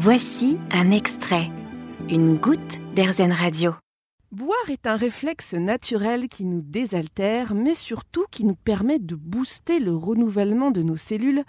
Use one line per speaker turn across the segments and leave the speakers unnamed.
Voici un extrait, une goutte d'Airzen Radio.
Boire est un réflexe naturel qui nous désaltère, mais surtout qui nous permet de booster le renouvellement de nos cellules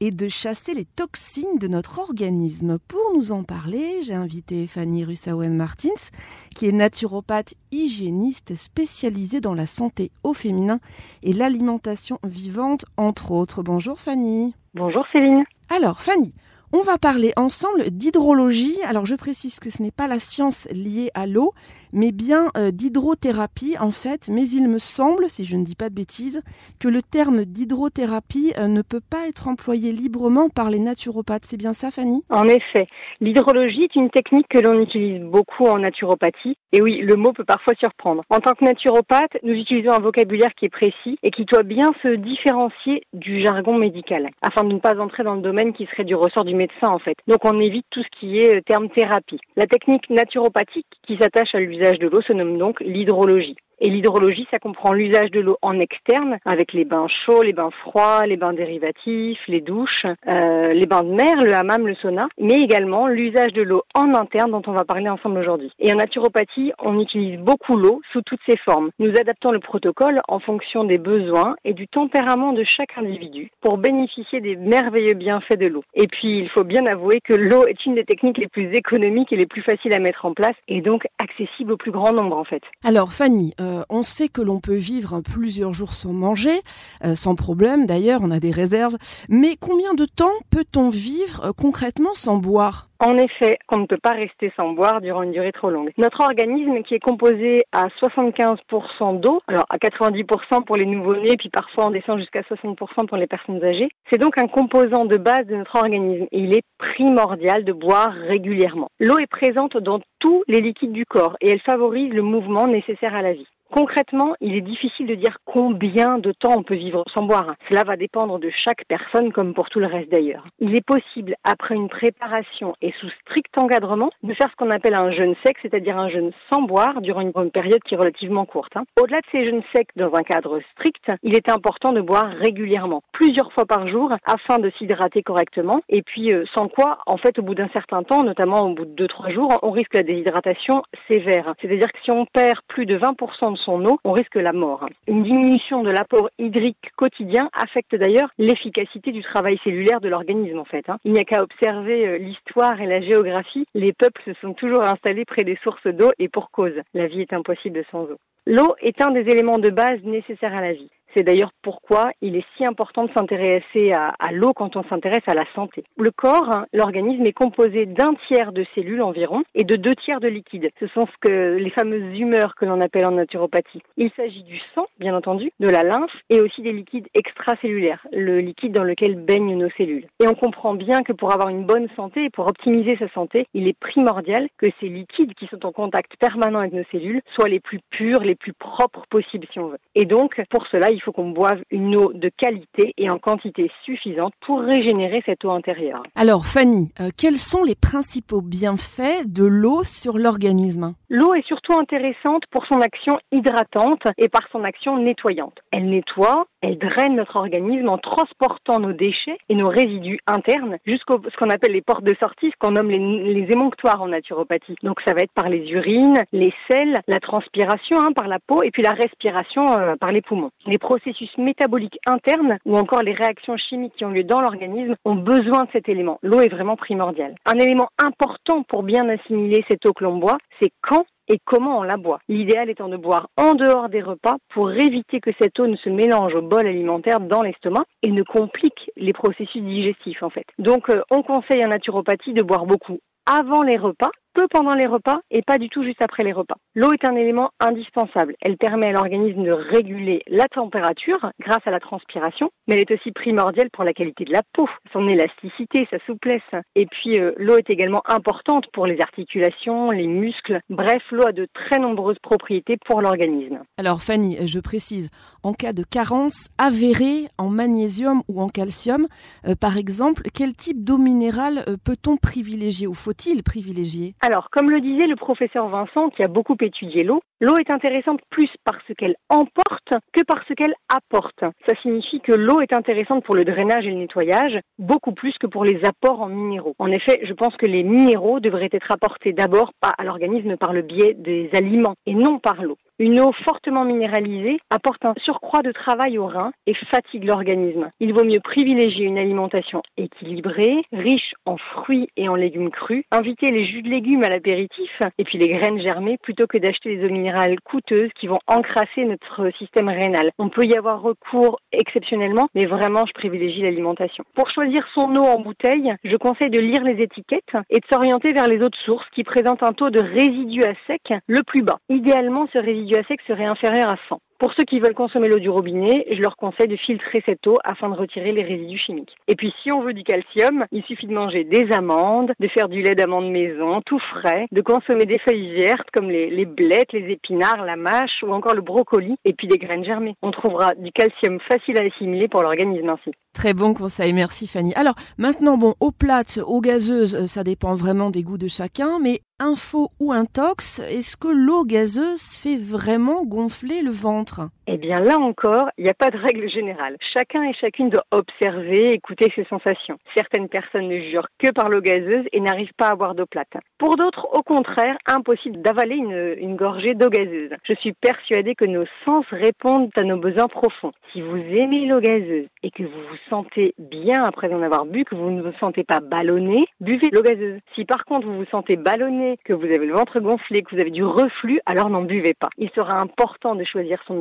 et de chasser les toxines de notre organisme. Pour nous en parler, j'ai invité Fanny Russawen-Martins, qui est naturopathe hygiéniste spécialisée dans la santé au féminin et l'alimentation vivante, entre autres. Bonjour Fanny.
Bonjour Céline.
Alors Fanny, on va parler ensemble d'hydrologie. Alors je précise que ce n'est pas la science liée à l'eau, mais bien euh, d'hydrothérapie en fait. Mais il me semble, si je ne dis pas de bêtises, que le terme d'hydrothérapie euh, ne peut pas être employé librement par les naturopathes. C'est bien ça, Fanny?
En effet, l'hydrologie est une technique que l'on utilise beaucoup en naturopathie. Et oui, le mot peut parfois surprendre. En tant que naturopathe, nous utilisons un vocabulaire qui est précis et qui doit bien se différencier du jargon médical, afin de ne pas entrer dans le domaine qui serait du ressort du médecin en fait. Donc on évite tout ce qui est euh, terme thérapie. La technique naturopathique qui s'attache à l'usage de l'eau se nomme donc l'hydrologie. Et l'hydrologie, ça comprend l'usage de l'eau en externe, avec les bains chauds, les bains froids, les bains dérivatifs, les douches, euh, les bains de mer, le hammam, le sauna, mais également l'usage de l'eau en interne dont on va parler ensemble aujourd'hui. Et en naturopathie, on utilise beaucoup l'eau sous toutes ses formes. Nous adaptons le protocole en fonction des besoins et du tempérament de chaque individu pour bénéficier des merveilleux bienfaits de l'eau. Et puis, il faut bien avouer que l'eau est une des techniques les plus économiques et les plus faciles à mettre en place et donc accessible au plus grand nombre en fait.
Alors Fanny, euh, on sait que l'on peut vivre plusieurs jours sans manger, euh, sans problème d'ailleurs, on a des réserves. Mais combien de temps peut-on vivre euh, concrètement sans boire?
En effet, on ne peut pas rester sans boire durant une durée trop longue. Notre organisme, qui est composé à 75% d'eau, alors à 90% pour les nouveau-nés, puis parfois on descend jusqu'à 60% pour les personnes âgées, c'est donc un composant de base de notre organisme et il est primordial de boire régulièrement. L'eau est présente dans tous les liquides du corps et elle favorise le mouvement nécessaire à la vie. Concrètement, il est difficile de dire combien de temps on peut vivre sans boire. Cela va dépendre de chaque personne comme pour tout le reste d'ailleurs. Il est possible, après une préparation et sous strict encadrement, de faire ce qu'on appelle un jeûne sec, c'est-à-dire un jeûne sans boire durant une, période qui est relativement courte. Hein. Au-delà de ces jeûnes secs dans un cadre strict, il est important de boire régulièrement, plusieurs fois par jour, afin de s'hydrater correctement. Et puis, euh, sans quoi, en fait, au bout d'un certain temps, notamment au bout de 2-3 jours, on risque la déshydratation sévère. C'est-à-dire que si on perd plus de 20% son eau, on risque la mort. Une diminution de l'apport hydrique quotidien affecte d'ailleurs l'efficacité du travail cellulaire de l'organisme en fait. Hein. Il n'y a qu'à observer euh, l'histoire et la géographie. Les peuples se sont toujours installés près des sources d'eau et pour cause. La vie est impossible sans eau. L'eau est un des éléments de base nécessaires à la vie. C'est d'ailleurs pourquoi il est si important de s'intéresser à, l'eau quand on s'intéresse à la santé. Le corps, hein, l'organisme est composé d'un tiers de cellules environ et de deux tiers de liquide. Ce sont ce que les fameuses humeurs que l'on appelle en naturopathie. Il s'agit du sang, bien entendu, de la lymphe et aussi des liquides extracellulaires, le liquide dans lequel baignent nos cellules. Et on comprend bien que pour avoir une bonne santé et pour optimiser sa santé, il est primordial que ces liquides qui sont en contact permanent avec nos cellules soient les plus purs, les plus propres possibles si on veut. Et donc, pour cela, faut qu'on boive une eau de qualité et en quantité suffisante pour régénérer cette eau intérieure.
Alors Fanny, euh, quels sont les principaux bienfaits de l'eau sur l'organisme
L'eau est surtout intéressante pour son action hydratante et par son action nettoyante. Elle nettoie, elle draine notre organisme en transportant nos déchets et nos résidus internes jusqu'au ce qu'on appelle les portes de sortie, ce qu'on nomme les, émonctoires en naturopathie. Donc ça va être par les urines, les selles, la transpiration hein, par la peau et puis la respiration euh, par les poumons. Les processus métaboliques internes ou encore les réactions chimiques qui ont lieu dans l'organisme ont besoin de cet élément. L'eau est vraiment primordiale. Un élément important pour bien assimiler cette eau que l'on boit, c'est quand et comment on la boit. L'idéal étant de boire en dehors des repas pour éviter que cette eau ne se mélange au bol alimentaire dans l'estomac et ne complique les processus digestifs en fait. Donc euh, on conseille en naturopathie de boire beaucoup avant les repas peu pendant les repas et pas du tout juste après les repas. L'eau est un élément indispensable. Elle permet à l'organisme de réguler la température grâce à la transpiration, mais elle est aussi primordiale pour la qualité de la peau, son élasticité, sa souplesse. Et puis euh, l'eau est également importante pour les articulations, les muscles. Bref, l'eau a de très nombreuses propriétés pour l'organisme.
Alors Fanny, je précise, en cas de carence avérée en magnésium ou en calcium, euh, par exemple, quel type d'eau minérale euh, peut-on privilégier ou faut-il privilégier?
Alors, comme le disait le professeur Vincent, qui a beaucoup étudié l'eau, l'eau est intéressante plus par ce qu'elle emporte que par ce qu'elle apporte. Ça signifie que l'eau est intéressante pour le drainage et le nettoyage, beaucoup plus que pour les apports en minéraux. En effet, je pense que les minéraux devraient être apportés d'abord à l'organisme par le biais des aliments et non par l'eau. Une eau fortement minéralisée apporte un surcroît de travail au rein et fatigue l'organisme. Il vaut mieux privilégier une alimentation équilibrée, riche en fruits et en légumes crus, inviter les jus de légumes à l'apéritif et puis les graines germées plutôt que d'acheter des eaux minérales coûteuses qui vont encrasser notre système rénal. On peut y avoir recours exceptionnellement, mais vraiment je privilégie l'alimentation. Pour choisir son eau en bouteille, je conseille de lire les étiquettes et de s'orienter vers les autres sources qui présentent un taux de résidus à sec le plus bas. Idéalement, ce résidu à sec serait inférieur à 100. Pour ceux qui veulent consommer l'eau du robinet, je leur conseille de filtrer cette eau afin de retirer les résidus chimiques. Et puis si on veut du calcium, il suffit de manger des amandes, de faire du lait d'amande maison, tout frais, de consommer des feuilles vertes comme les, les blettes, les épinards, la mâche ou encore le brocoli, et puis des graines germées. On trouvera du calcium facile à assimiler pour l'organisme ainsi.
Très bon conseil, merci Fanny. Alors maintenant, bon, eau plate, eau gazeuse, euh, ça dépend vraiment des goûts de chacun, mais info ou intox, est-ce que l'eau gazeuse fait vraiment gonfler le ventre?
Eh bien là encore, il n'y a pas de règle générale. Chacun et chacune doit observer, écouter ses sensations. Certaines personnes ne jurent que par l'eau gazeuse et n'arrivent pas à boire d'eau plate. Pour d'autres, au contraire, impossible d'avaler une, une gorgée d'eau gazeuse. Je suis persuadée que nos sens répondent à nos besoins profonds. Si vous aimez l'eau gazeuse et que vous vous sentez bien après en avoir bu, que vous ne vous sentez pas ballonné, buvez l'eau gazeuse. Si par contre vous vous sentez ballonné, que vous avez le ventre gonflé, que vous avez du reflux, alors n'en buvez pas. Il sera important de choisir son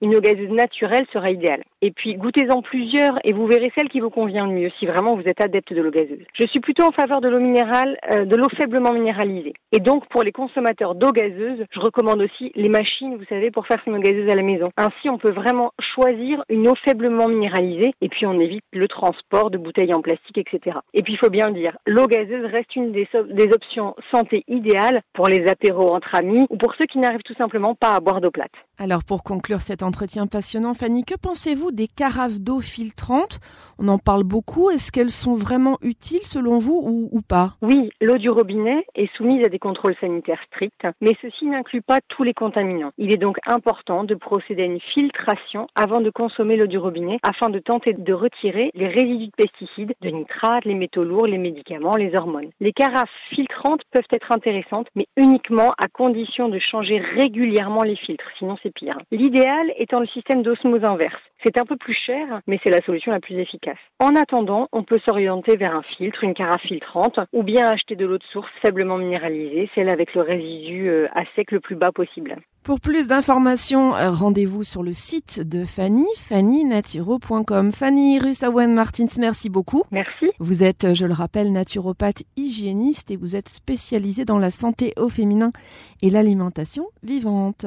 Une eau gazeuse naturelle sera idéale. Et puis goûtez-en plusieurs et vous verrez celle qui vous convient le mieux si vraiment vous êtes adepte de l'eau gazeuse. Je suis plutôt en faveur de l'eau minérale, euh, de l'eau faiblement minéralisée. Et donc pour les consommateurs d'eau gazeuse, je recommande aussi les machines, vous savez, pour faire son eau gazeuse à la maison. Ainsi, on peut vraiment choisir une eau faiblement minéralisée et puis on évite le transport de bouteilles en plastique, etc. Et puis il faut bien dire, l'eau gazeuse reste une des, des options santé idéal pour les apéros entre amis ou pour ceux qui n'arrivent tout simplement pas à boire d'eau plate.
Alors pour conclure cet entretien passionnant, Fanny, que pensez-vous des carafes d'eau filtrantes? On en parle beaucoup. Est-ce qu'elles sont vraiment utiles selon vous ou, pas?
Oui, l'eau du robinet est soumise à des contrôles sanitaires stricts, mais ceci n'inclut pas tous les contaminants. Il est donc important de procéder à une filtration avant de consommer l'eau du robinet afin de tenter de retirer les résidus de pesticides, de nitrates, les métaux lourds, les médicaments, les hormones. Les carafes filtrantes peuvent être intéressantes, mais uniquement à condition de changer régulièrement les filtres, sinon pire. L'idéal étant le système d'osmose inverse. C'est un peu plus cher, mais c'est la solution la plus efficace. En attendant, on peut s'orienter vers un filtre, une carafe filtrante, ou bien acheter de l'eau de source faiblement minéralisée, celle avec le résidu euh, à sec le plus bas possible.
Pour plus d'informations, euh, rendez-vous sur le site de Fanny, fannynaturo.com. Fanny Russawen-Martins, merci beaucoup.
Merci.
Vous êtes, je le rappelle, naturopathe hygiéniste et vous êtes spécialisée dans la santé au féminin et l'alimentation vivante.